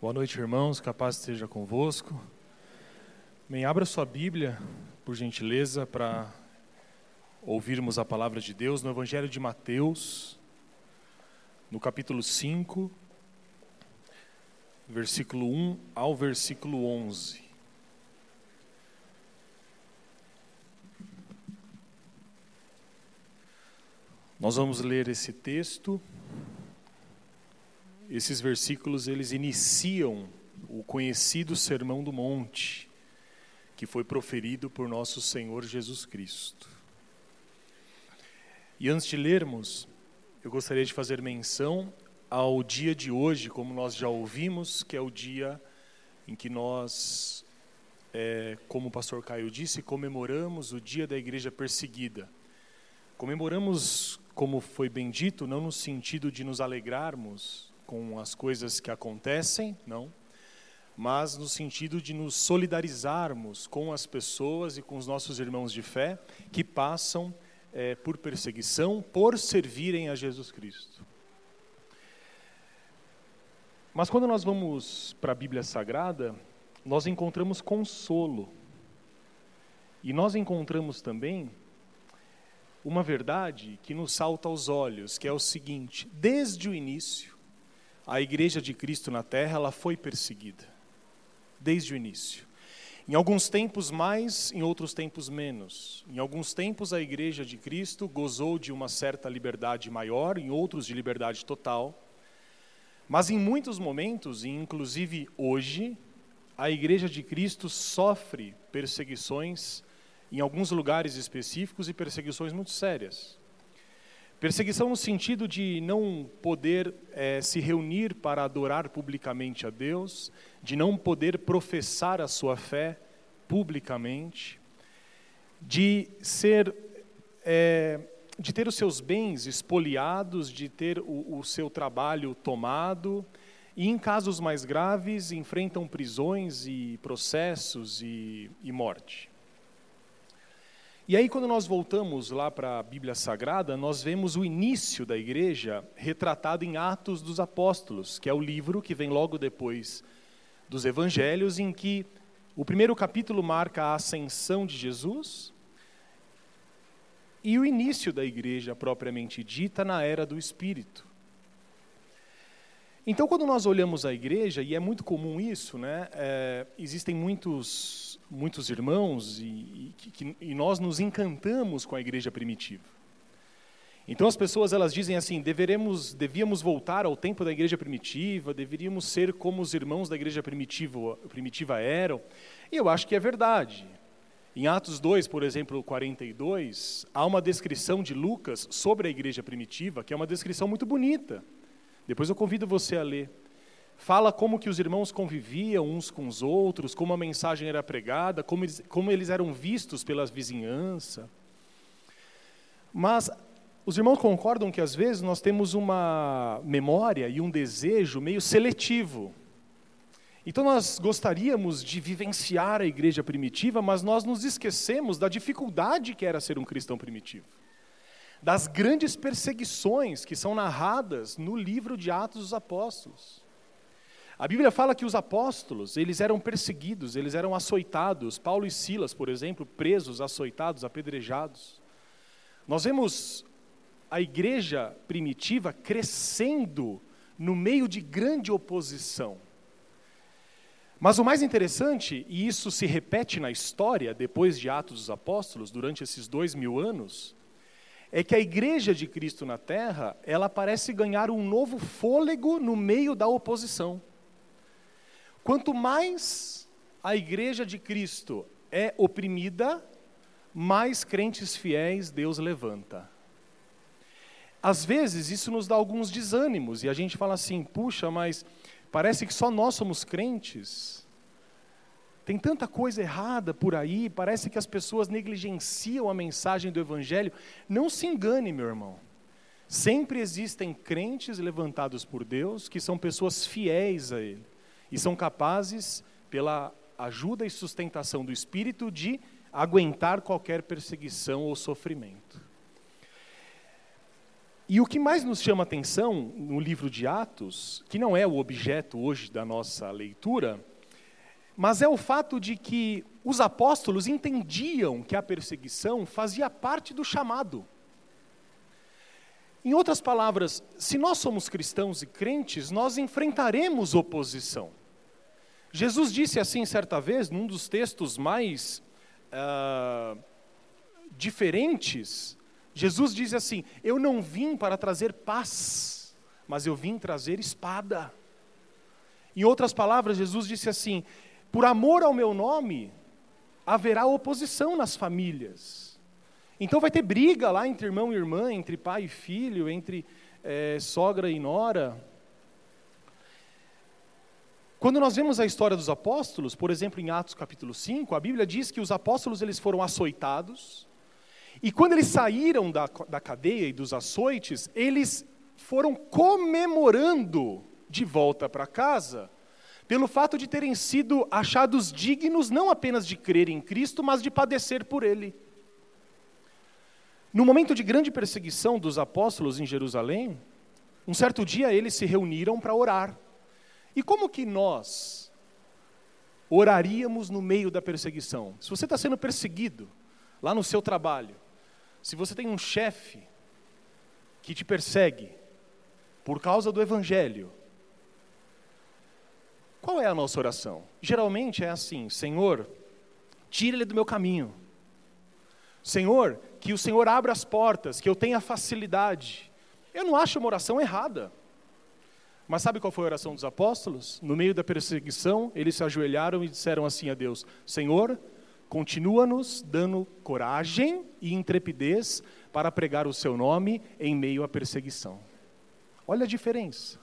Boa noite, irmãos. Capaz esteja convosco. Bem, abra sua Bíblia, por gentileza, para ouvirmos a palavra de Deus no Evangelho de Mateus, no capítulo 5, versículo 1 ao versículo 11. Nós vamos ler esse texto esses versículos eles iniciam o conhecido Sermão do Monte, que foi proferido por nosso Senhor Jesus Cristo. E antes de lermos, eu gostaria de fazer menção ao dia de hoje, como nós já ouvimos, que é o dia em que nós, é, como o pastor Caio disse, comemoramos o dia da igreja perseguida. Comemoramos, como foi bem dito, não no sentido de nos alegrarmos, com as coisas que acontecem, não, mas no sentido de nos solidarizarmos com as pessoas e com os nossos irmãos de fé que passam é, por perseguição por servirem a Jesus Cristo. Mas quando nós vamos para a Bíblia Sagrada, nós encontramos consolo. E nós encontramos também uma verdade que nos salta aos olhos, que é o seguinte: desde o início, a igreja de Cristo na terra ela foi perseguida desde o início. Em alguns tempos mais, em outros tempos menos. Em alguns tempos a igreja de Cristo gozou de uma certa liberdade maior, em outros de liberdade total. Mas em muitos momentos, e inclusive hoje, a igreja de Cristo sofre perseguições em alguns lugares específicos e perseguições muito sérias. Perseguição no sentido de não poder é, se reunir para adorar publicamente a Deus, de não poder professar a sua fé publicamente, de ser, é, de ter os seus bens expoliados, de ter o, o seu trabalho tomado, e em casos mais graves enfrentam prisões e processos e, e morte. E aí, quando nós voltamos lá para a Bíblia Sagrada, nós vemos o início da igreja retratado em Atos dos Apóstolos, que é o livro que vem logo depois dos Evangelhos, em que o primeiro capítulo marca a ascensão de Jesus e o início da igreja propriamente dita na era do Espírito. Então, quando nós olhamos a igreja, e é muito comum isso, né? É, existem muitos, muitos irmãos e, e, que, e nós nos encantamos com a igreja primitiva. Então as pessoas elas dizem assim, deveremos, devíamos voltar ao tempo da igreja primitiva, deveríamos ser como os irmãos da igreja primitiva, primitiva eram. E eu acho que é verdade. Em Atos 2, por exemplo, 42, há uma descrição de Lucas sobre a igreja primitiva, que é uma descrição muito bonita. Depois eu convido você a ler. Fala como que os irmãos conviviam uns com os outros, como a mensagem era pregada, como eles, como eles eram vistos pela vizinhança. Mas os irmãos concordam que às vezes nós temos uma memória e um desejo meio seletivo. Então nós gostaríamos de vivenciar a igreja primitiva, mas nós nos esquecemos da dificuldade que era ser um cristão primitivo das grandes perseguições que são narradas no livro de Atos dos Apóstolos. A Bíblia fala que os apóstolos, eles eram perseguidos, eles eram açoitados. Paulo e Silas, por exemplo, presos, açoitados, apedrejados. Nós vemos a igreja primitiva crescendo no meio de grande oposição. Mas o mais interessante, e isso se repete na história, depois de Atos dos Apóstolos, durante esses dois mil anos, é que a igreja de Cristo na terra, ela parece ganhar um novo fôlego no meio da oposição. Quanto mais a igreja de Cristo é oprimida, mais crentes fiéis Deus levanta. Às vezes isso nos dá alguns desânimos e a gente fala assim: puxa, mas parece que só nós somos crentes. Tem tanta coisa errada por aí, parece que as pessoas negligenciam a mensagem do Evangelho. Não se engane, meu irmão. Sempre existem crentes levantados por Deus que são pessoas fiéis a Ele e são capazes, pela ajuda e sustentação do Espírito, de aguentar qualquer perseguição ou sofrimento. E o que mais nos chama atenção no livro de Atos, que não é o objeto hoje da nossa leitura, mas é o fato de que os apóstolos entendiam que a perseguição fazia parte do chamado. Em outras palavras, se nós somos cristãos e crentes, nós enfrentaremos oposição. Jesus disse assim certa vez, num dos textos mais uh, diferentes Jesus diz assim: Eu não vim para trazer paz, mas eu vim trazer espada. Em outras palavras, Jesus disse assim: Por amor ao meu nome, haverá oposição nas famílias. Então vai ter briga lá entre irmão e irmã, entre pai e filho, entre é, sogra e nora. Quando nós vemos a história dos apóstolos, por exemplo, em Atos capítulo 5, a Bíblia diz que os apóstolos eles foram açoitados, e quando eles saíram da, da cadeia e dos açoites, eles foram comemorando de volta para casa, pelo fato de terem sido achados dignos não apenas de crer em Cristo, mas de padecer por Ele. No momento de grande perseguição dos apóstolos em Jerusalém, um certo dia eles se reuniram para orar. E como que nós oraríamos no meio da perseguição? Se você está sendo perseguido lá no seu trabalho, se você tem um chefe que te persegue por causa do evangelho, qual é a nossa oração? Geralmente é assim: Senhor, tira ele do meu caminho. Senhor, que o Senhor abra as portas, que eu tenha facilidade. Eu não acho uma oração errada. Mas sabe qual foi a oração dos apóstolos? No meio da perseguição, eles se ajoelharam e disseram assim a Deus: Senhor, continua-nos dando coragem e intrepidez para pregar o seu nome em meio à perseguição. Olha a diferença.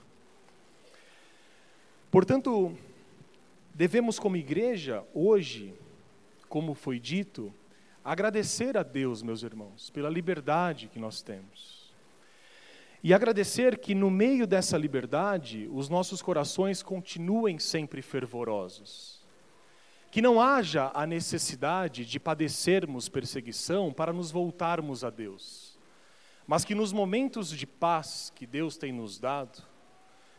Portanto, devemos, como igreja, hoje, como foi dito, agradecer a Deus, meus irmãos, pela liberdade que nós temos. E agradecer que, no meio dessa liberdade, os nossos corações continuem sempre fervorosos que não haja a necessidade de padecermos perseguição para nos voltarmos a Deus, mas que nos momentos de paz que Deus tem nos dado,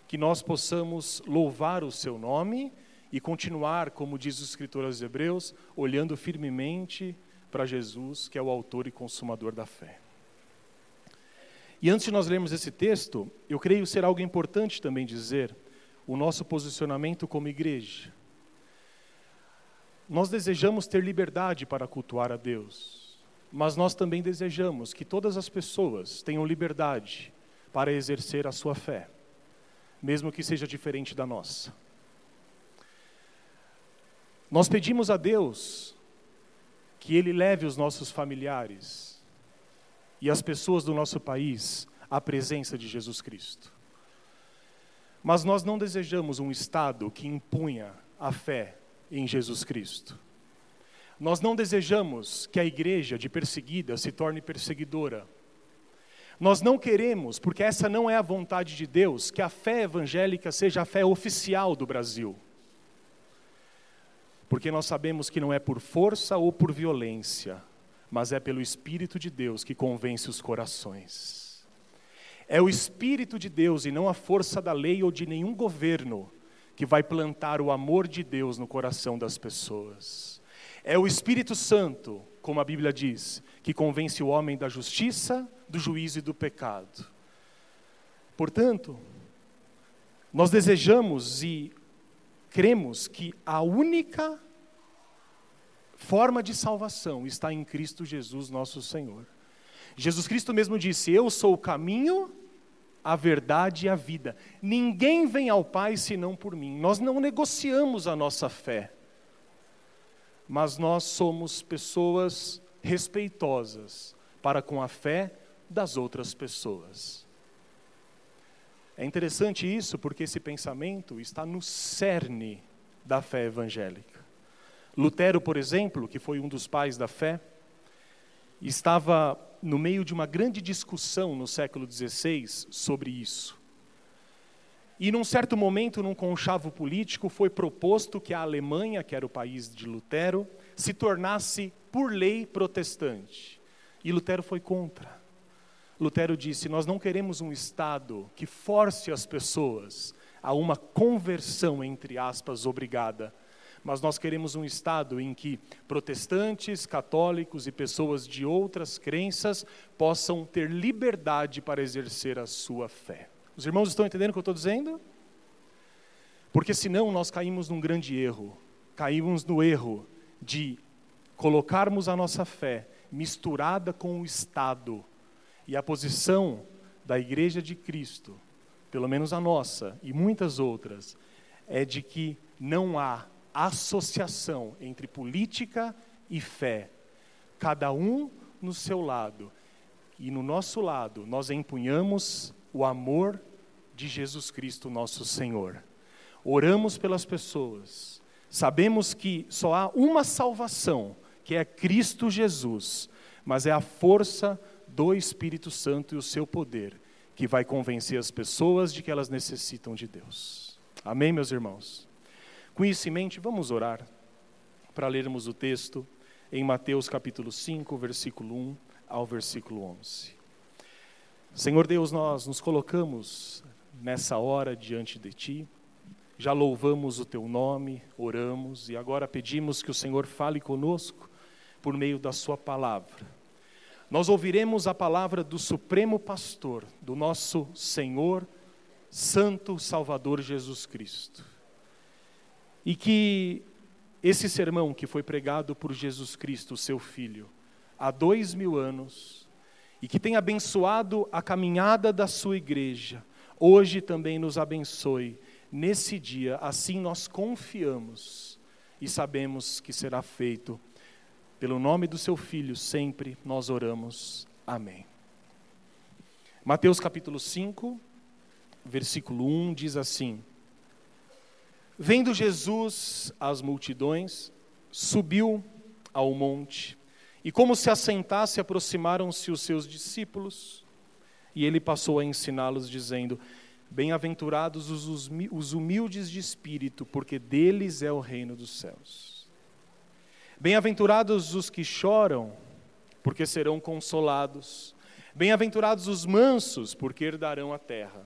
que nós possamos louvar o seu nome e continuar, como diz o escritor aos Hebreus, olhando firmemente para Jesus, que é o autor e consumador da fé. E antes de nós lermos esse texto, eu creio ser algo importante também dizer o nosso posicionamento como igreja. Nós desejamos ter liberdade para cultuar a Deus, mas nós também desejamos que todas as pessoas tenham liberdade para exercer a sua fé, mesmo que seja diferente da nossa. Nós pedimos a Deus que Ele leve os nossos familiares e as pessoas do nosso país à presença de Jesus Cristo. Mas nós não desejamos um Estado que impunha a fé em Jesus Cristo. Nós não desejamos que a igreja de perseguida se torne perseguidora. Nós não queremos, porque essa não é a vontade de Deus, que a fé evangélica seja a fé oficial do Brasil. Porque nós sabemos que não é por força ou por violência, mas é pelo Espírito de Deus que convence os corações. É o Espírito de Deus e não a força da lei ou de nenhum governo que vai plantar o amor de Deus no coração das pessoas. É o Espírito Santo, como a Bíblia diz, que convence o homem da justiça, do juízo e do pecado. Portanto, nós desejamos e cremos que a única forma de salvação está em Cristo Jesus, nosso Senhor. Jesus Cristo mesmo disse: Eu sou o caminho, a verdade e a vida. Ninguém vem ao Pai senão por mim. Nós não negociamos a nossa fé, mas nós somos pessoas respeitosas para com a fé das outras pessoas. É interessante isso porque esse pensamento está no cerne da fé evangélica. Lutero, por exemplo, que foi um dos pais da fé, estava no meio de uma grande discussão no século XVI sobre isso. E num certo momento, num conchavo político, foi proposto que a Alemanha, que era o país de Lutero, se tornasse, por lei, protestante. E Lutero foi contra. Lutero disse: Nós não queremos um Estado que force as pessoas a uma conversão, entre aspas, obrigada, mas nós queremos um Estado em que protestantes, católicos e pessoas de outras crenças possam ter liberdade para exercer a sua fé. Os irmãos estão entendendo o que eu estou dizendo? Porque senão nós caímos num grande erro. Caímos no erro de colocarmos a nossa fé misturada com o Estado e a posição da Igreja de Cristo, pelo menos a nossa e muitas outras, é de que não há associação entre política e fé. Cada um no seu lado. E no nosso lado, nós empunhamos o amor de Jesus Cristo, nosso Senhor. Oramos pelas pessoas. Sabemos que só há uma salvação, que é Cristo Jesus, mas é a força do Espírito Santo e o seu poder que vai convencer as pessoas de que elas necessitam de Deus. Amém, meus irmãos? Com isso em mente, vamos orar para lermos o texto em Mateus capítulo 5, versículo 1 ao versículo 11. Senhor Deus, nós nos colocamos nessa hora diante de Ti, já louvamos o Teu nome, oramos e agora pedimos que o Senhor fale conosco por meio da Sua palavra nós ouviremos a palavra do Supremo Pastor, do nosso Senhor, Santo Salvador Jesus Cristo. E que esse sermão que foi pregado por Jesus Cristo, seu Filho, há dois mil anos, e que tem abençoado a caminhada da sua igreja, hoje também nos abençoe nesse dia, assim nós confiamos e sabemos que será feito pelo nome do seu Filho, sempre nós oramos. Amém. Mateus capítulo 5, versículo 1 diz assim: Vendo Jesus as multidões, subiu ao monte, e como se assentasse, aproximaram-se os seus discípulos, e ele passou a ensiná-los, dizendo: Bem-aventurados os humildes de espírito, porque deles é o reino dos céus. Bem-aventurados os que choram, porque serão consolados. Bem-aventurados os mansos, porque herdarão a terra.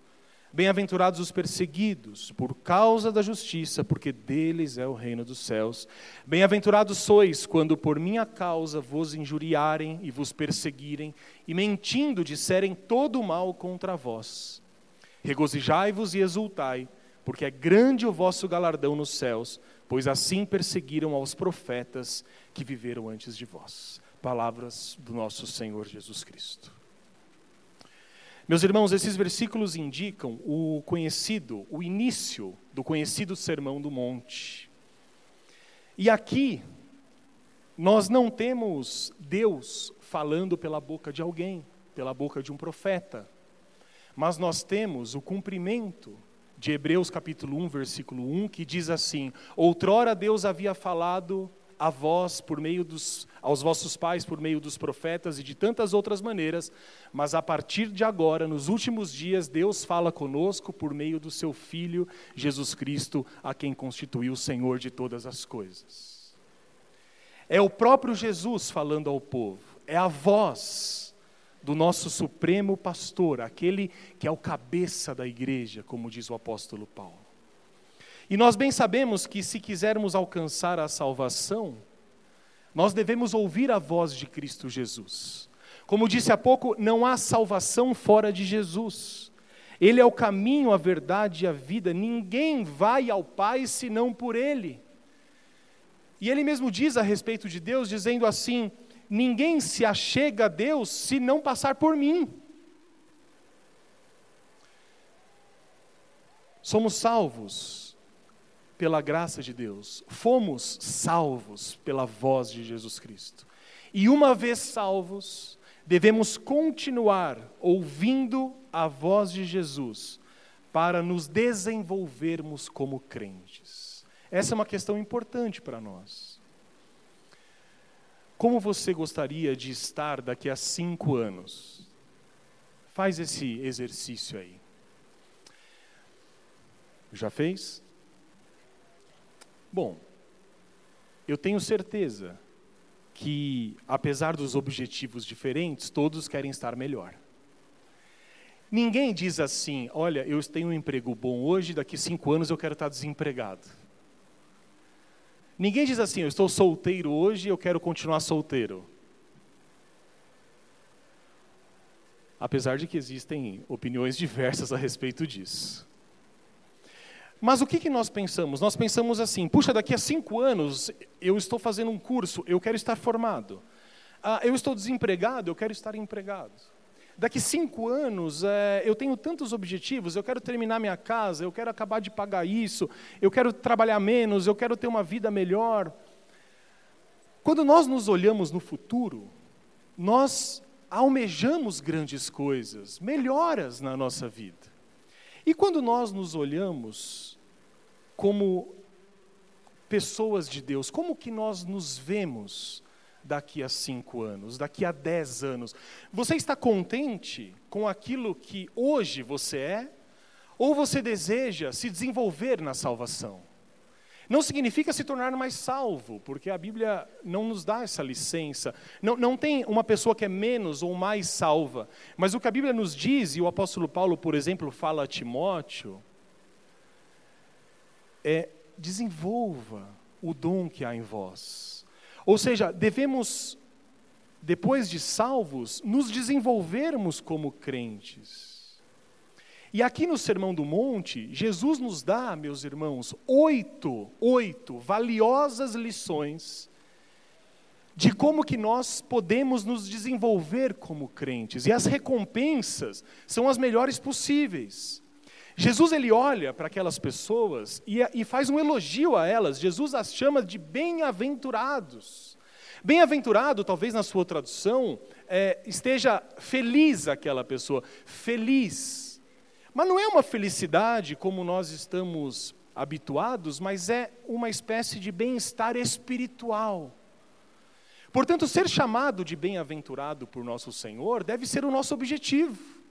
Bem-aventurados os perseguidos por causa da justiça, porque deles é o reino dos céus. Bem-aventurados sois quando por minha causa vos injuriarem e vos perseguirem, e mentindo disserem todo o mal contra vós. Regozijai-vos e exultai, porque é grande o vosso galardão nos céus, pois assim perseguiram aos profetas que viveram antes de vós. Palavras do nosso Senhor Jesus Cristo. Meus irmãos, esses versículos indicam o conhecido, o início do conhecido Sermão do Monte. E aqui, nós não temos Deus falando pela boca de alguém, pela boca de um profeta, mas nós temos o cumprimento de Hebreus capítulo 1, versículo 1, que diz assim: Outrora Deus havia falado a vós por meio dos aos vossos pais por meio dos profetas e de tantas outras maneiras, mas a partir de agora, nos últimos dias, Deus fala conosco por meio do seu filho Jesus Cristo, a quem constituiu o Senhor de todas as coisas. É o próprio Jesus falando ao povo, é a voz do nosso supremo pastor, aquele que é o cabeça da igreja, como diz o apóstolo Paulo. E nós bem sabemos que se quisermos alcançar a salvação, nós devemos ouvir a voz de Cristo Jesus. Como disse há pouco, não há salvação fora de Jesus. Ele é o caminho, a verdade e a vida. Ninguém vai ao Pai senão por Ele. E ele mesmo diz a respeito de Deus, dizendo assim: Ninguém se achega a Deus se não passar por mim. Somos salvos pela graça de Deus, fomos salvos pela voz de Jesus Cristo. E uma vez salvos, devemos continuar ouvindo a voz de Jesus para nos desenvolvermos como crentes. Essa é uma questão importante para nós. Como você gostaria de estar daqui a cinco anos? Faz esse exercício aí. Já fez? Bom, eu tenho certeza que, apesar dos objetivos diferentes, todos querem estar melhor. Ninguém diz assim: olha, eu tenho um emprego bom hoje, daqui cinco anos eu quero estar desempregado. Ninguém diz assim: eu estou solteiro hoje, eu quero continuar solteiro. Apesar de que existem opiniões diversas a respeito disso. Mas o que, que nós pensamos? Nós pensamos assim: puxa, daqui a cinco anos eu estou fazendo um curso, eu quero estar formado. Ah, eu estou desempregado, eu quero estar empregado. Daqui cinco anos, é, eu tenho tantos objetivos, eu quero terminar minha casa, eu quero acabar de pagar isso, eu quero trabalhar menos, eu quero ter uma vida melhor. Quando nós nos olhamos no futuro, nós almejamos grandes coisas, melhoras na nossa vida. E quando nós nos olhamos como pessoas de Deus, como que nós nos vemos daqui a cinco anos, daqui a dez anos. Você está contente com aquilo que hoje você é? Ou você deseja se desenvolver na salvação? Não significa se tornar mais salvo, porque a Bíblia não nos dá essa licença. Não, não tem uma pessoa que é menos ou mais salva. Mas o que a Bíblia nos diz, e o apóstolo Paulo, por exemplo, fala a Timóteo, é desenvolva o dom que há em vós. Ou seja, devemos, depois de salvos, nos desenvolvermos como crentes. E aqui no Sermão do Monte, Jesus nos dá, meus irmãos, oito, oito valiosas lições de como que nós podemos nos desenvolver como crentes. E as recompensas são as melhores possíveis. Jesus ele olha para aquelas pessoas e, e faz um elogio a elas. Jesus as chama de bem-aventurados. Bem-aventurado, talvez na sua tradução, é, esteja feliz aquela pessoa, feliz. Mas não é uma felicidade como nós estamos habituados, mas é uma espécie de bem-estar espiritual. Portanto, ser chamado de bem-aventurado por nosso Senhor deve ser o nosso objetivo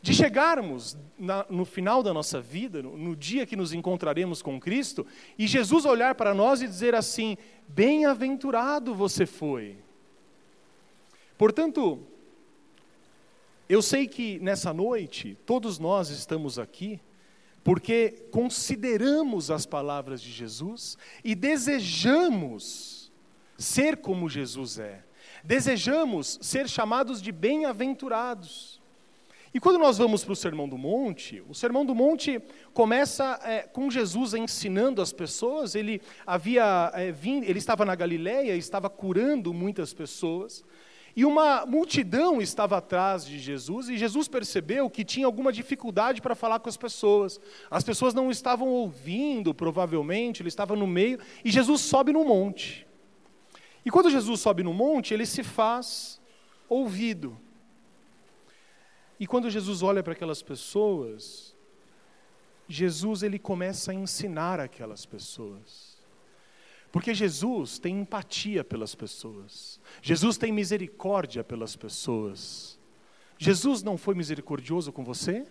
de chegarmos na, no final da nossa vida, no, no dia que nos encontraremos com Cristo, e Jesus olhar para nós e dizer assim: Bem-aventurado você foi. Portanto, eu sei que nessa noite, todos nós estamos aqui, porque consideramos as palavras de Jesus e desejamos ser como Jesus é, desejamos ser chamados de bem-aventurados. E quando nós vamos para o Sermão do Monte, o Sermão do Monte começa é, com Jesus ensinando as pessoas. Ele havia é, vindo, ele estava na Galiléia, estava curando muitas pessoas. E uma multidão estava atrás de Jesus, e Jesus percebeu que tinha alguma dificuldade para falar com as pessoas. As pessoas não estavam ouvindo, provavelmente, ele estava no meio, e Jesus sobe no monte. E quando Jesus sobe no monte, ele se faz ouvido. E quando Jesus olha para aquelas pessoas, Jesus ele começa a ensinar aquelas pessoas. Porque Jesus tem empatia pelas pessoas. Jesus tem misericórdia pelas pessoas. Jesus não foi misericordioso com você?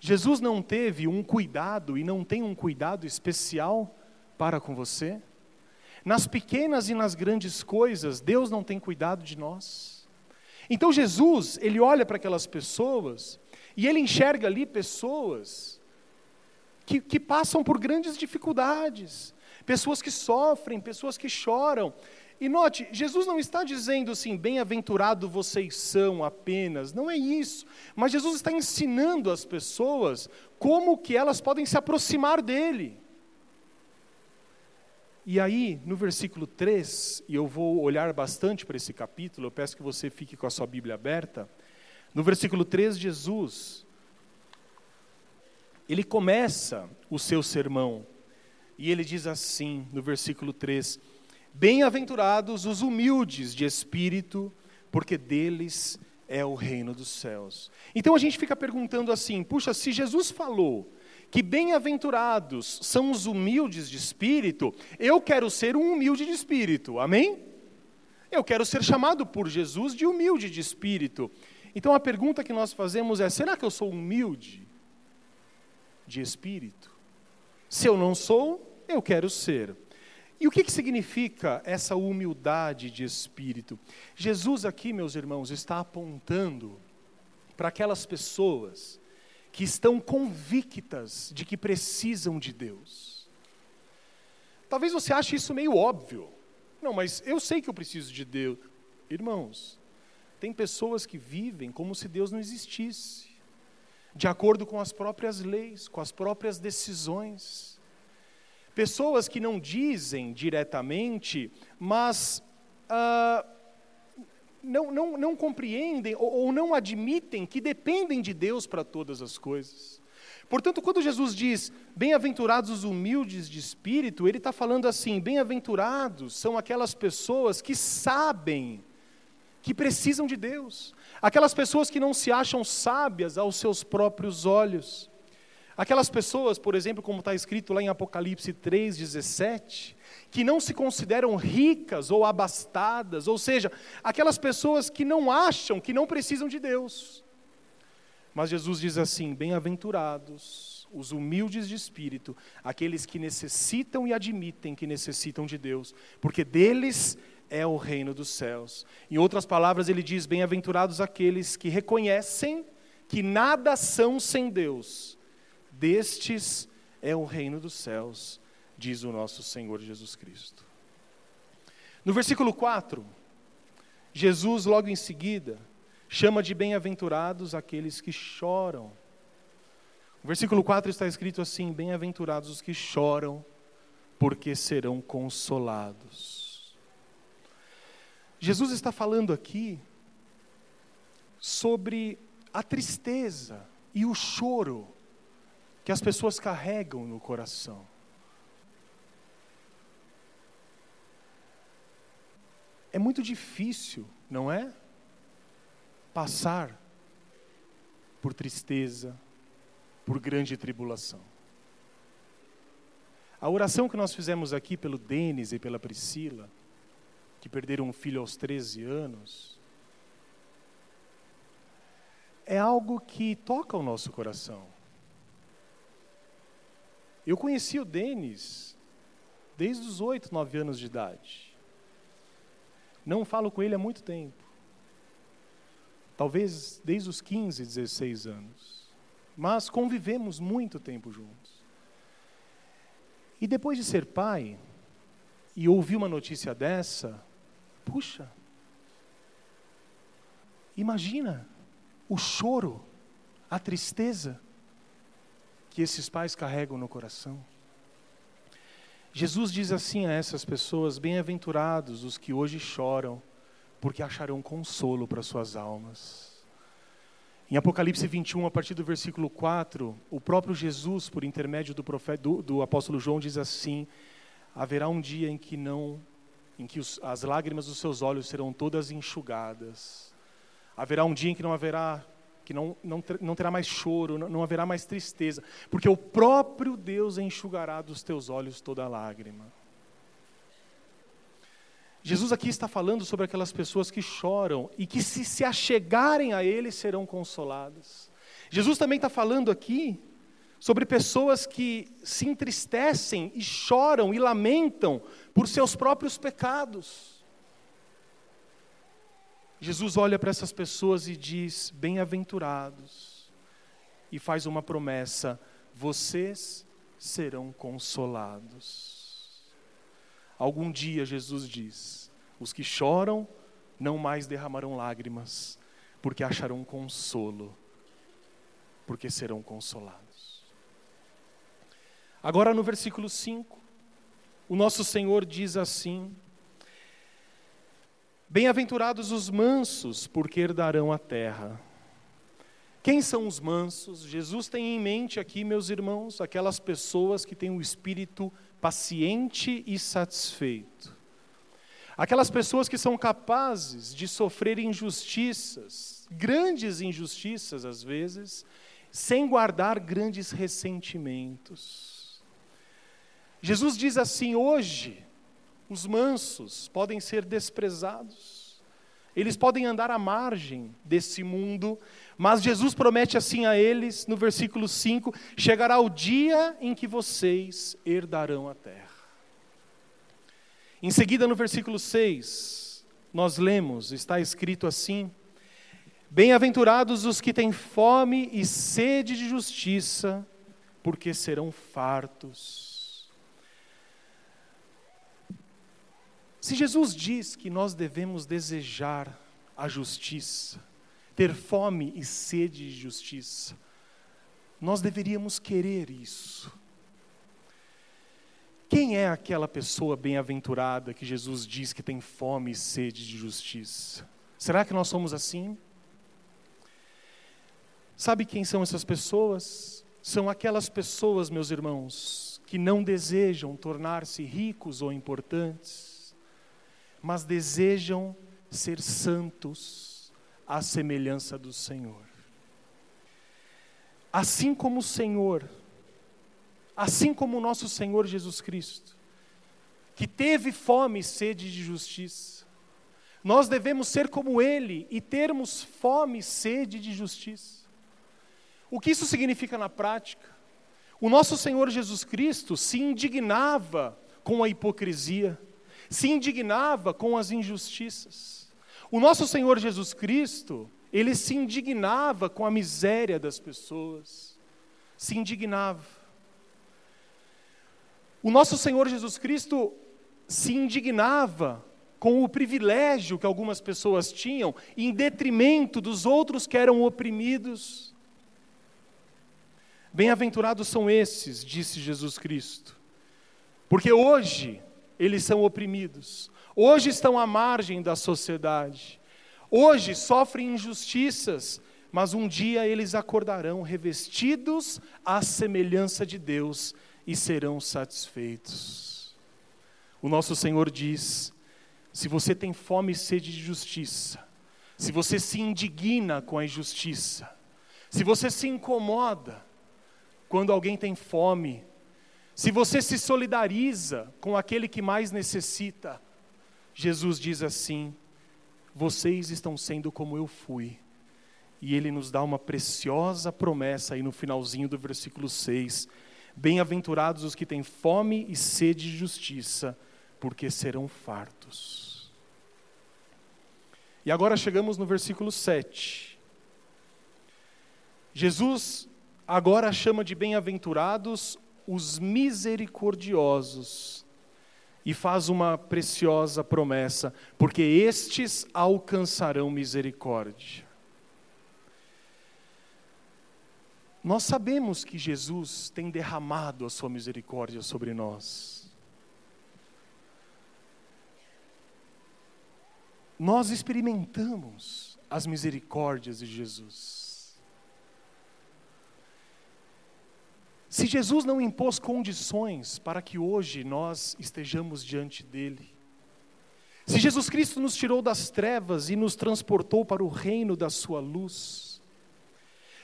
Jesus não teve um cuidado e não tem um cuidado especial para com você? Nas pequenas e nas grandes coisas, Deus não tem cuidado de nós? Então Jesus, ele olha para aquelas pessoas e ele enxerga ali pessoas que, que passam por grandes dificuldades, pessoas que sofrem, pessoas que choram. E note, Jesus não está dizendo assim, bem-aventurado vocês são apenas, não é isso. Mas Jesus está ensinando as pessoas como que elas podem se aproximar dele. E aí, no versículo 3, e eu vou olhar bastante para esse capítulo, eu peço que você fique com a sua Bíblia aberta. No versículo 3, Jesus, ele começa o seu sermão, e ele diz assim, no versículo 3: Bem-aventurados os humildes de espírito, porque deles é o reino dos céus. Então a gente fica perguntando assim: puxa, se Jesus falou que bem-aventurados são os humildes de espírito, eu quero ser um humilde de espírito, amém? Eu quero ser chamado por Jesus de humilde de espírito. Então a pergunta que nós fazemos é: será que eu sou humilde de espírito? Se eu não sou, eu quero ser. E o que, que significa essa humildade de espírito? Jesus, aqui, meus irmãos, está apontando para aquelas pessoas que estão convictas de que precisam de Deus. Talvez você ache isso meio óbvio. Não, mas eu sei que eu preciso de Deus. Irmãos, tem pessoas que vivem como se Deus não existisse, de acordo com as próprias leis, com as próprias decisões. Pessoas que não dizem diretamente, mas ah, não, não, não compreendem ou, ou não admitem que dependem de Deus para todas as coisas. Portanto, quando Jesus diz bem-aventurados os humildes de espírito, ele está falando assim: bem-aventurados são aquelas pessoas que sabem que precisam de Deus, aquelas pessoas que não se acham sábias aos seus próprios olhos. Aquelas pessoas, por exemplo, como está escrito lá em Apocalipse 3,17, que não se consideram ricas ou abastadas, ou seja, aquelas pessoas que não acham que não precisam de Deus. Mas Jesus diz assim: bem-aventurados os humildes de espírito, aqueles que necessitam e admitem que necessitam de Deus, porque deles é o reino dos céus. Em outras palavras, ele diz: bem-aventurados aqueles que reconhecem que nada são sem Deus Destes é o reino dos céus, diz o nosso Senhor Jesus Cristo. No versículo 4, Jesus, logo em seguida, chama de bem-aventurados aqueles que choram. No versículo 4 está escrito assim: Bem-aventurados os que choram, porque serão consolados. Jesus está falando aqui sobre a tristeza e o choro que as pessoas carregam no coração. É muito difícil, não é? Passar por tristeza, por grande tribulação. A oração que nós fizemos aqui pelo Denis e pela Priscila, que perderam um filho aos 13 anos, é algo que toca o nosso coração. Eu conheci o Denis desde os oito, nove anos de idade. Não falo com ele há muito tempo. Talvez desde os 15, 16 anos. Mas convivemos muito tempo juntos. E depois de ser pai, e ouvir uma notícia dessa, puxa, imagina o choro, a tristeza que esses pais carregam no coração. Jesus diz assim a essas pessoas: Bem-aventurados os que hoje choram, porque acharão consolo para suas almas. Em Apocalipse 21, a partir do versículo 4, o próprio Jesus, por intermédio do, profeta, do, do apóstolo João, diz assim: haverá um dia em que não, em que os, as lágrimas dos seus olhos serão todas enxugadas. Haverá um dia em que não haverá que não, não, não terá mais choro, não, não haverá mais tristeza, porque o próprio Deus enxugará dos teus olhos toda lágrima. Jesus aqui está falando sobre aquelas pessoas que choram e que, se se achegarem a Ele, serão consoladas. Jesus também está falando aqui sobre pessoas que se entristecem e choram e lamentam por seus próprios pecados. Jesus olha para essas pessoas e diz: Bem-aventurados, e faz uma promessa: vocês serão consolados. Algum dia, Jesus diz: os que choram não mais derramarão lágrimas, porque acharão consolo, porque serão consolados. Agora, no versículo 5, o nosso Senhor diz assim: Bem-aventurados os mansos, porque herdarão a terra. Quem são os mansos? Jesus tem em mente aqui, meus irmãos, aquelas pessoas que têm o um espírito paciente e satisfeito. Aquelas pessoas que são capazes de sofrer injustiças, grandes injustiças às vezes, sem guardar grandes ressentimentos. Jesus diz assim: hoje, os mansos podem ser desprezados, eles podem andar à margem desse mundo, mas Jesus promete assim a eles, no versículo 5: chegará o dia em que vocês herdarão a terra. Em seguida, no versículo 6, nós lemos, está escrito assim: Bem-aventurados os que têm fome e sede de justiça, porque serão fartos. Se Jesus diz que nós devemos desejar a justiça, ter fome e sede de justiça, nós deveríamos querer isso. Quem é aquela pessoa bem-aventurada que Jesus diz que tem fome e sede de justiça? Será que nós somos assim? Sabe quem são essas pessoas? São aquelas pessoas, meus irmãos, que não desejam tornar-se ricos ou importantes, mas desejam ser santos à semelhança do Senhor. Assim como o Senhor, assim como o nosso Senhor Jesus Cristo, que teve fome e sede de justiça, nós devemos ser como Ele e termos fome e sede de justiça. O que isso significa na prática? O nosso Senhor Jesus Cristo se indignava com a hipocrisia, se indignava com as injustiças. O nosso Senhor Jesus Cristo, ele se indignava com a miséria das pessoas, se indignava. O nosso Senhor Jesus Cristo se indignava com o privilégio que algumas pessoas tinham, em detrimento dos outros que eram oprimidos. Bem-aventurados são esses, disse Jesus Cristo, porque hoje eles são oprimidos, hoje estão à margem da sociedade, hoje sofrem injustiças, mas um dia eles acordarão revestidos à semelhança de Deus e serão satisfeitos. O nosso Senhor diz: se você tem fome e sede de justiça, se você se indigna com a injustiça, se você se incomoda, quando alguém tem fome, se você se solidariza com aquele que mais necessita, Jesus diz assim: vocês estão sendo como eu fui. E ele nos dá uma preciosa promessa aí no finalzinho do versículo 6. Bem-aventurados os que têm fome e sede de justiça, porque serão fartos. E agora chegamos no versículo 7. Jesus agora chama de bem-aventurados os misericordiosos e faz uma preciosa promessa, porque estes alcançarão misericórdia. Nós sabemos que Jesus tem derramado a sua misericórdia sobre nós. Nós experimentamos as misericórdias de Jesus. Se Jesus não impôs condições para que hoje nós estejamos diante dele, se Jesus Cristo nos tirou das trevas e nos transportou para o reino da sua luz,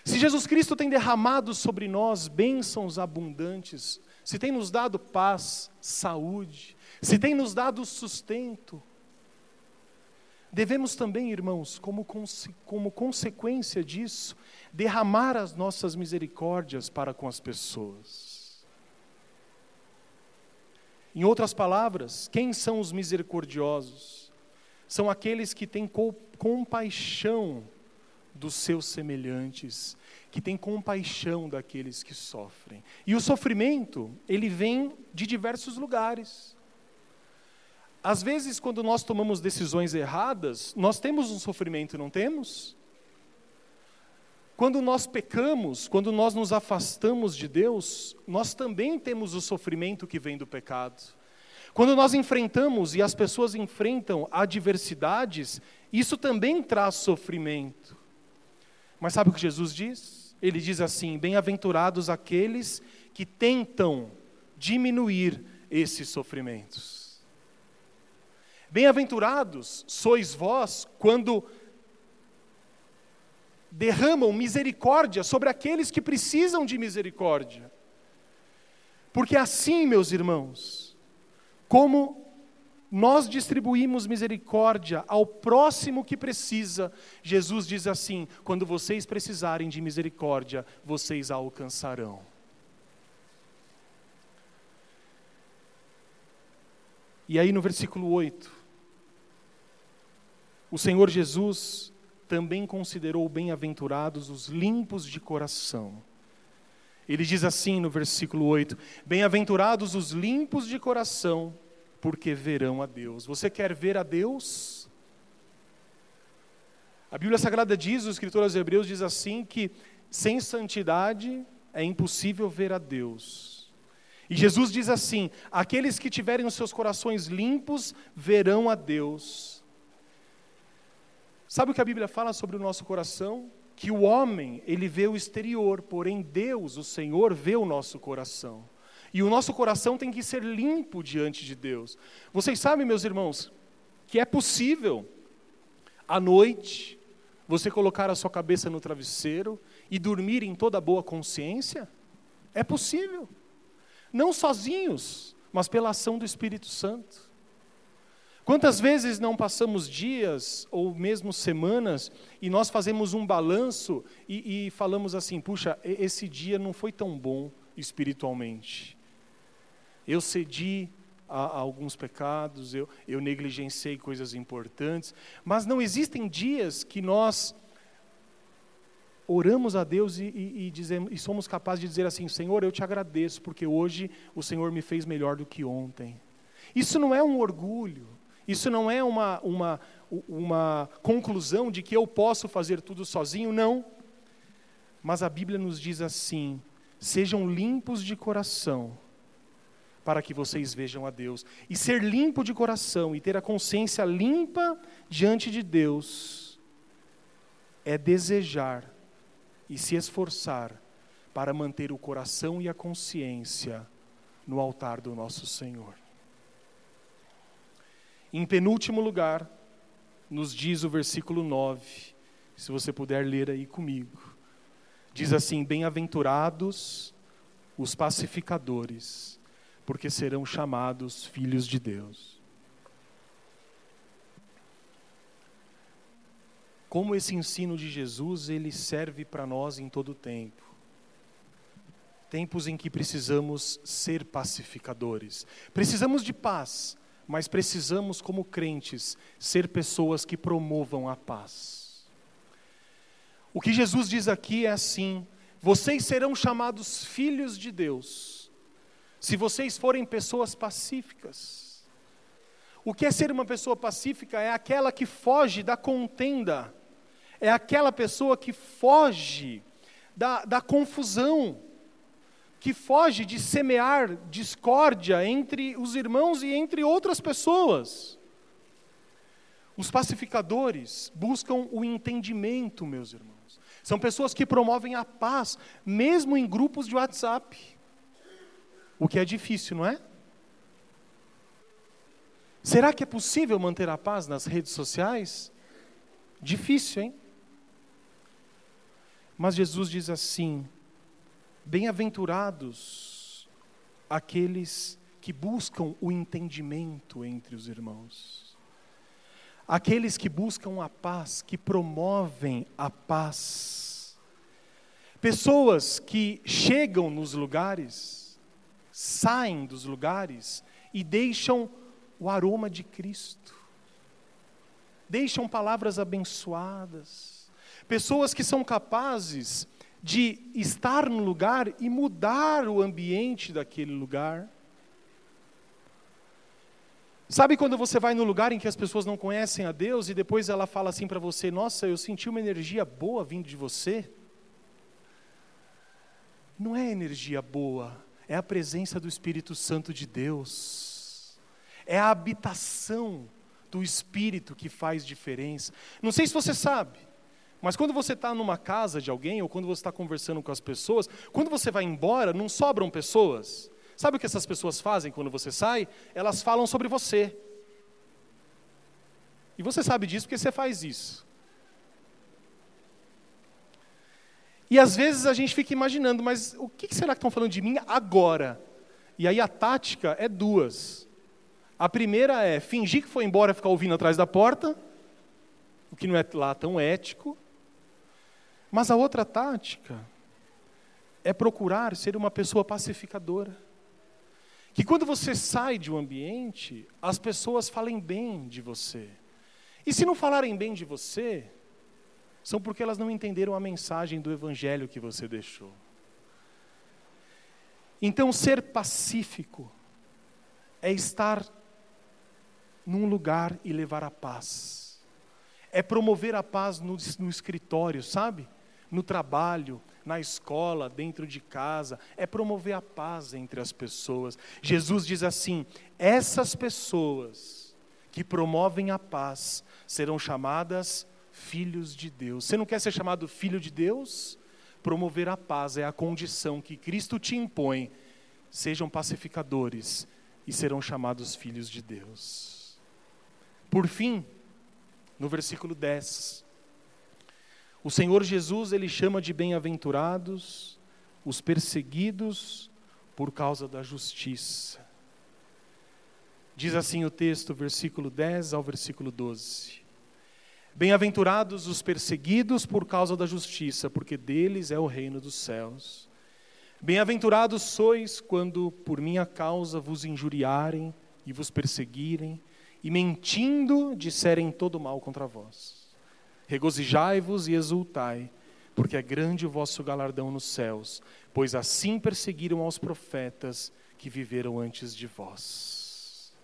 se Jesus Cristo tem derramado sobre nós bênçãos abundantes, se tem nos dado paz, saúde, se tem nos dado sustento, devemos também, irmãos, como, como consequência disso, derramar as nossas misericórdias para com as pessoas. Em outras palavras, quem são os misericordiosos? São aqueles que têm compaixão dos seus semelhantes, que têm compaixão daqueles que sofrem. E o sofrimento, ele vem de diversos lugares. Às vezes, quando nós tomamos decisões erradas, nós temos um sofrimento, não temos? Quando nós pecamos, quando nós nos afastamos de Deus, nós também temos o sofrimento que vem do pecado. Quando nós enfrentamos e as pessoas enfrentam adversidades, isso também traz sofrimento. Mas sabe o que Jesus diz? Ele diz assim: Bem-aventurados aqueles que tentam diminuir esses sofrimentos. Bem-aventurados sois vós quando derramam misericórdia sobre aqueles que precisam de misericórdia. Porque assim, meus irmãos, como nós distribuímos misericórdia ao próximo que precisa, Jesus diz assim: quando vocês precisarem de misericórdia, vocês a alcançarão. E aí no versículo 8, o Senhor Jesus também considerou bem-aventurados os limpos de coração. Ele diz assim no versículo 8: Bem-aventurados os limpos de coração, porque verão a Deus. Você quer ver a Deus? A Bíblia Sagrada diz, o escritor aos Hebreus diz assim: que sem santidade é impossível ver a Deus. E Jesus diz assim: aqueles que tiverem os seus corações limpos verão a Deus. Sabe o que a Bíblia fala sobre o nosso coração? Que o homem, ele vê o exterior, porém Deus, o Senhor, vê o nosso coração. E o nosso coração tem que ser limpo diante de Deus. Vocês sabem, meus irmãos, que é possível, à noite, você colocar a sua cabeça no travesseiro e dormir em toda boa consciência? É possível. Não sozinhos, mas pela ação do Espírito Santo. Quantas vezes não passamos dias ou mesmo semanas e nós fazemos um balanço e, e, falamos assim: puxa, esse dia não foi tão bom espiritualmente. Eu cedi a, alguns pecados, eu, eu negligenciei coisas importantes, mas não existem dias que nós oramos a Deus e, e, e, dizemos, e somos capazes de dizer assim: Senhor, eu te agradeço porque hoje o Senhor me fez melhor do que ontem. Isso não é um orgulho. Isso não é uma, uma, uma conclusão de que eu posso fazer tudo sozinho, não. Mas a Bíblia nos diz assim: sejam limpos de coração, para que vocês vejam a Deus. E ser limpo de coração e ter a consciência limpa diante de Deus é desejar e se esforçar para manter o coração e a consciência no altar do nosso Senhor. Em penúltimo lugar, nos diz o versículo 9, se você puder ler aí comigo. Diz assim: Bem-aventurados os pacificadores, porque serão chamados filhos de Deus. Como esse ensino de Jesus, ele serve para nós em todo tempo. Tempos em que precisamos ser pacificadores. Precisamos de paz, mas precisamos, como crentes, ser pessoas que promovam a paz. O que Jesus diz aqui é assim: vocês serão chamados filhos de Deus, se vocês forem pessoas pacíficas. O que é ser uma pessoa pacífica? É aquela que foge da contenda, é aquela pessoa que foge da, da confusão, que foge de semear discórdia entre os irmãos e entre outras pessoas. Os pacificadores buscam o entendimento, meus irmãos. São pessoas que promovem a paz, mesmo em grupos de WhatsApp. O que é difícil, não é? Será que é possível manter a paz nas redes sociais? Difícil, hein? Mas Jesus diz assim: Bem-aventurados aqueles que buscam o entendimento entre os irmãos, aqueles que buscam a paz, que promovem a paz, pessoas que chegam nos lugares, saem dos lugares e deixam o aroma de Cristo, deixam palavras abençoadas, pessoas que são capazes de estar no lugar e mudar o ambiente daquele lugar. Sabe quando você vai no lugar em que as pessoas não conhecem a Deus e depois ela fala assim para você: Nossa, eu senti uma energia boa vindo de você? Não é energia boa, é a presença do Espírito Santo de Deus, é a habitação do Espírito que faz diferença. Não sei se você sabe, mas quando você está numa casa de alguém, ou quando você está conversando com as pessoas, quando você vai embora, não sobram pessoas. Sabe o que essas pessoas fazem quando você sai? Elas falam sobre você. E você sabe disso porque você faz isso. E às vezes a gente fica imaginando, mas o que será que estão falando de mim agora? E aí a tática é duas. A primeira é fingir que foi embora e ficar ouvindo atrás da porta, o que não é lá tão ético. Mas a outra tática é procurar ser uma pessoa pacificadora. Que quando você sai de um ambiente, as pessoas falem bem de você. E se não falarem bem de você, são porque elas não entenderam a mensagem do evangelho que você deixou. Então, ser pacífico é estar num lugar e levar a paz. É promover a paz no, no escritório, sabe? No trabalho, na escola, dentro de casa, é promover a paz entre as pessoas. Jesus diz assim: essas pessoas que promovem a paz serão chamadas filhos de Deus. Você não quer ser chamado filho de Deus? Promover a paz é a condição que Cristo te impõe. Sejam pacificadores e serão chamados filhos de Deus. Por fim, no versículo 10, o Senhor Jesus ele chama de bem-aventurados os perseguidos por causa da justiça. Diz assim o texto, versículo 10 ao versículo 12. Bem-aventurados os perseguidos por causa da justiça, porque deles é o reino dos céus. Bem-aventurados sois quando por minha causa vos injuriarem e vos perseguirem, e mentindo disserem todo mal contra vós. Regozijai-vos e exultai, porque é grande o vosso galardão nos céus, pois assim perseguiram aos profetas que viveram antes de vós.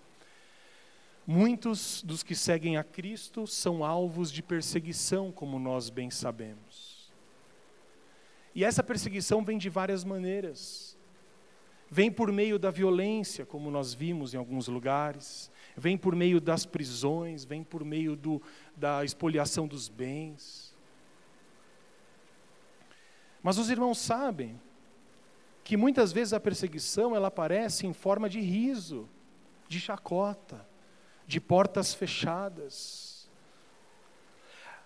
Muitos dos que seguem a Cristo são alvos de perseguição, como nós bem sabemos. E essa perseguição vem de várias maneiras. Vem por meio da violência, como nós vimos em alguns lugares, vem por meio das prisões, vem por meio do, da expoliação dos bens. Mas os irmãos sabem que muitas vezes a perseguição ela aparece em forma de riso, de chacota de portas fechadas.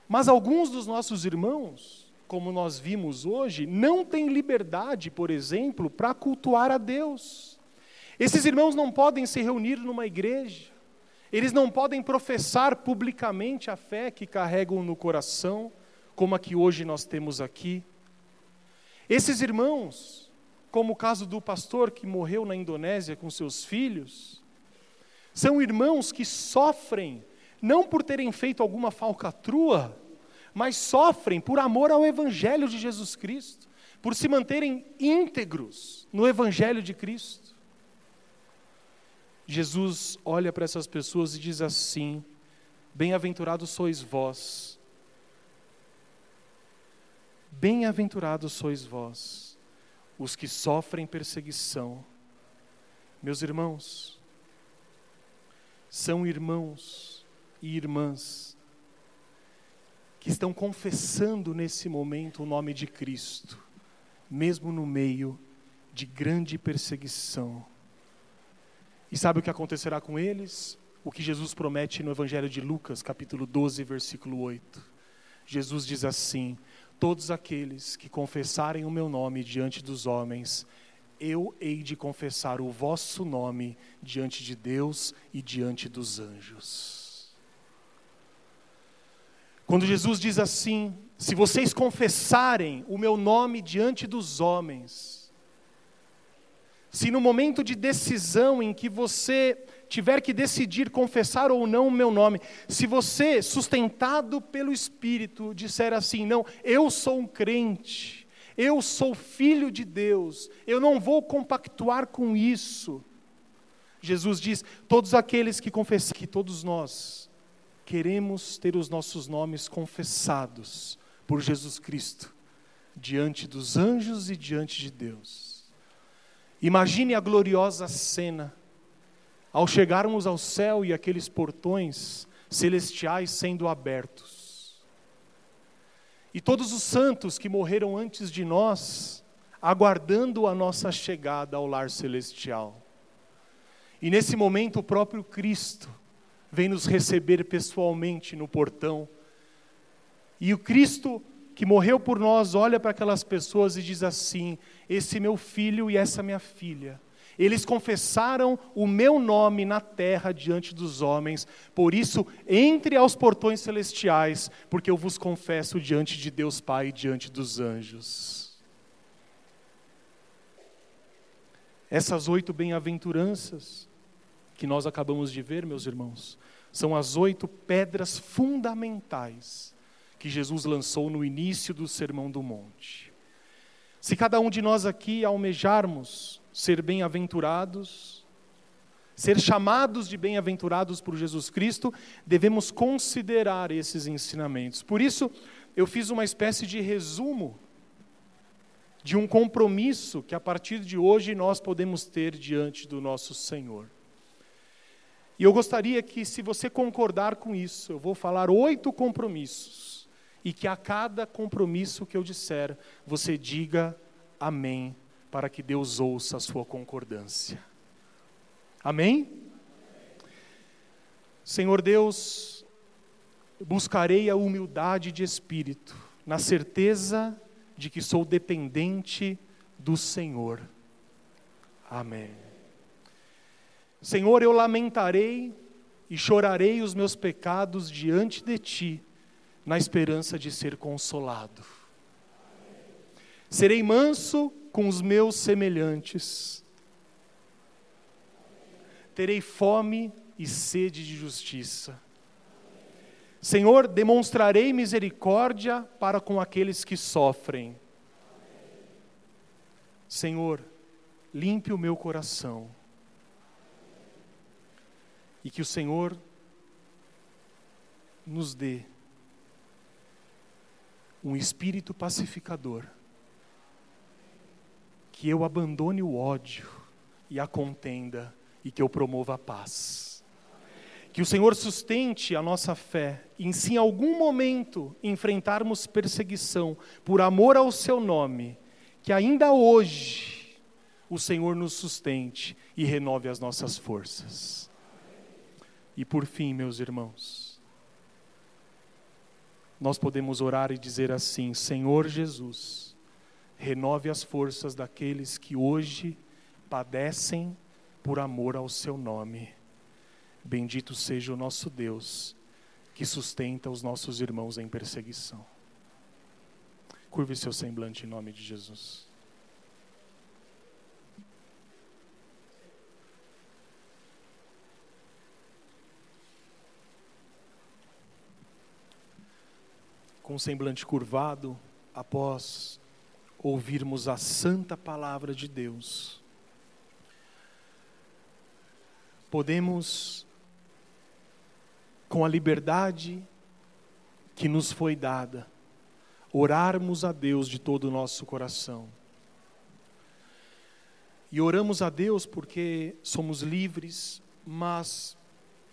Mas alguns dos nossos irmãos, como nós vimos hoje, não têm liberdade, por exemplo, para cultuar a Deus. Esses irmãos não podem se reunir numa igreja, eles não podem professar publicamente a fé que carregam no coração, como a que hoje nós temos aqui. Esses irmãos, como o caso do pastor que morreu na Indonésia com seus filhos, são irmãos que sofrem, não por terem feito alguma falcatrua, mas sofrem por amor ao Evangelho de Jesus Cristo, por se manterem íntegros no Evangelho de Cristo. Jesus olha para essas pessoas e diz assim: Bem-aventurados sois vós, bem-aventurados sois vós, os que sofrem perseguição. Meus irmãos, são irmãos e irmãs que estão confessando nesse momento o nome de Cristo, mesmo no meio de grande perseguição. E sabe o que acontecerá com eles? O que Jesus promete no Evangelho de Lucas, capítulo 12, versículo 8. Jesus diz assim: Todos aqueles que confessarem o meu nome diante dos homens, eu hei de confessar o vosso nome diante de Deus e diante dos anjos. Quando Jesus diz assim: se vocês confessarem o meu nome diante dos homens, se no momento de decisão em que você tiver que decidir confessar ou não o meu nome, se você, sustentado pelo Espírito, disser assim: não, eu sou um crente, eu sou filho de Deus, eu não vou compactuar com isso. Jesus diz: todos aqueles que confessam, que todos nós queremos ter os nossos nomes confessados por Jesus Cristo, diante dos anjos e diante de Deus. Imagine a gloriosa cena, ao chegarmos ao céu e aqueles portões celestiais sendo abertos e todos os santos que morreram antes de nós, aguardando a nossa chegada ao lar celestial. E nesse momento, o próprio Cristo vem nos receber pessoalmente no portão. E o Cristo que morreu por nós, olha para aquelas pessoas e diz assim: Esse meu filho e essa minha filha. Eles confessaram o meu nome na terra diante dos homens, por isso, entre aos portões celestiais, porque eu vos confesso diante de Deus Pai e diante dos anjos. Essas oito bem-aventuranças que nós acabamos de ver, meus irmãos, são as oito pedras fundamentais que Jesus lançou no início do Sermão do Monte. Se cada um de nós aqui almejarmos ser bem-aventurados, ser chamados de bem-aventurados por Jesus Cristo, devemos considerar esses ensinamentos. Por isso, eu fiz uma espécie de resumo de um compromisso que a partir de hoje nós podemos ter diante do nosso Senhor. E eu gostaria que, se você concordar com isso, eu vou falar oito compromissos, e que a cada compromisso que eu disser, você diga amém, para que Deus ouça a sua concordância. Amém? Senhor Deus, buscarei a humildade de espírito, na certeza de que sou dependente do Senhor. Amém. Senhor, eu lamentarei e chorarei os meus pecados diante de ti, na esperança de ser consolado. Serei manso com os meus semelhantes. Terei fome e sede de justiça. Senhor, demonstrarei misericórdia para com aqueles que sofrem. Senhor, limpe o meu coração e que o Senhor nos dê um espírito pacificador, que eu abandone o ódio e a contenda e que eu promova a paz. Que o Senhor sustente a nossa fé e, se em algum momento enfrentarmos perseguição por amor ao Seu nome, que ainda hoje o Senhor nos sustente e renove as nossas forças. E por fim, meus irmãos, nós podemos orar e dizer assim: Senhor Jesus, renove as forças daqueles que hoje padecem por amor ao seu nome. Bendito seja o nosso Deus, que sustenta os nossos irmãos em perseguição. Curve seu semblante em nome de Jesus. Com o semblante curvado, após ouvirmos a santa palavra de Deus, podemos, com a liberdade que nos foi dada, orarmos a Deus de todo o nosso coração. E oramos a Deus porque somos livres, mas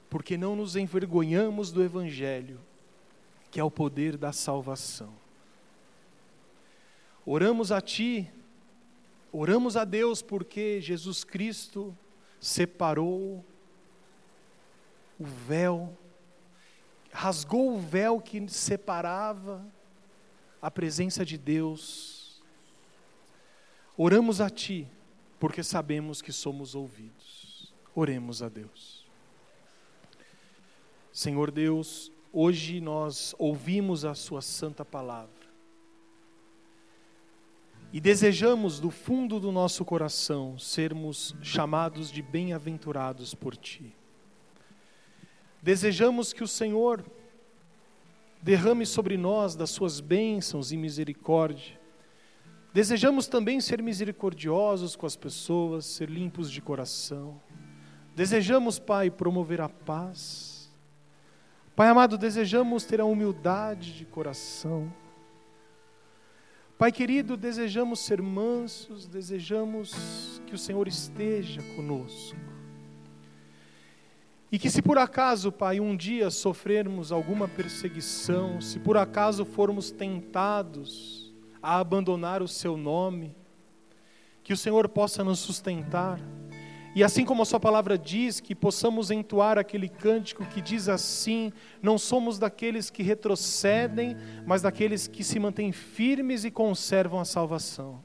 porque não nos envergonhamos do Evangelho que é o poder da salvação. Oramos a Ti, oramos a Deus porque Jesus Cristo separou o véu, rasgou o véu que separava a presença de Deus. Oramos a Ti porque sabemos que somos ouvidos. Oremos a Deus. Senhor Deus, Hoje nós ouvimos a Sua santa palavra e desejamos do fundo do nosso coração sermos chamados de bem-aventurados por Ti. Desejamos que o Senhor derrame sobre nós das Suas bênçãos e misericórdia. Desejamos também ser misericordiosos com as pessoas, ser limpos de coração. Desejamos, Pai, promover a paz Pai amado, desejamos ter a humildade de coração. Pai querido, desejamos ser mansos, desejamos que o Senhor esteja conosco. E que se por acaso, Pai, um dia sofrermos alguma perseguição, se por acaso formos tentados a abandonar o Seu nome, que o Senhor possa nos sustentar E assim como a Sua palavra diz, que possamos entoar aquele cântico que diz assim: não somos daqueles que retrocedem, mas daqueles que se mantêm firmes e conservam a salvação.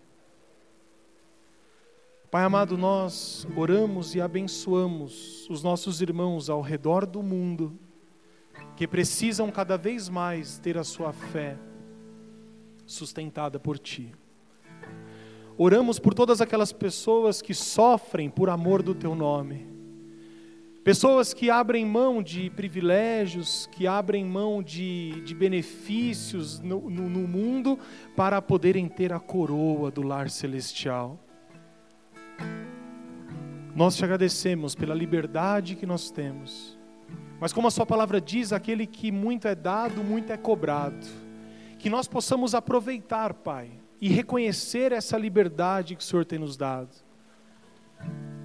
Pai amado, nós oramos e abençoamos os nossos irmãos ao redor do mundo, que precisam cada vez mais ter a sua fé sustentada por Ti. Oramos por todas aquelas pessoas que sofrem por amor do Teu nome. Pessoas que abrem mão de privilégios, que abrem mão de, de benefícios no, no, no mundo para poderem ter a coroa do lar celestial. Nós te agradecemos pela liberdade que nós temos. Mas como a sua palavra diz, aquele que muito é dado, muito é cobrado. Que nós possamos aproveitar, Pai, e reconhecer essa liberdade que o Senhor tem nos dado.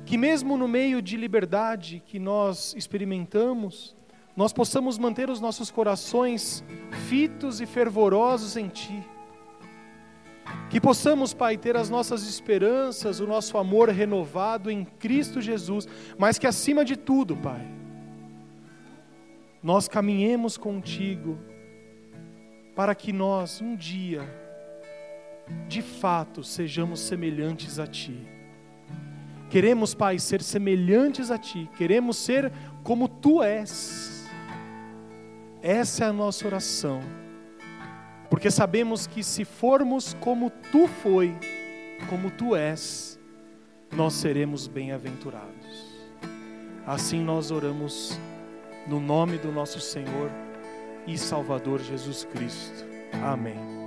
Que mesmo no meio de liberdade que nós experimentamos, nós possamos manter os nossos corações fitos e fervorosos em Ti. Que possamos, Pai, ter as nossas esperanças, o nosso amor renovado em Cristo Jesus, mas que acima de tudo, Pai, nós caminhemos contigo para que nós um dia de fato sejamos semelhantes a Ti. Queremos, Pai, ser semelhantes a Ti, queremos ser como Tu és. Essa é a nossa oração, porque sabemos que se formos como Tu foi, como Tu és, nós seremos bem-aventurados. Assim nós oramos no nome do nosso Senhor e Salvador Jesus Cristo. Amém.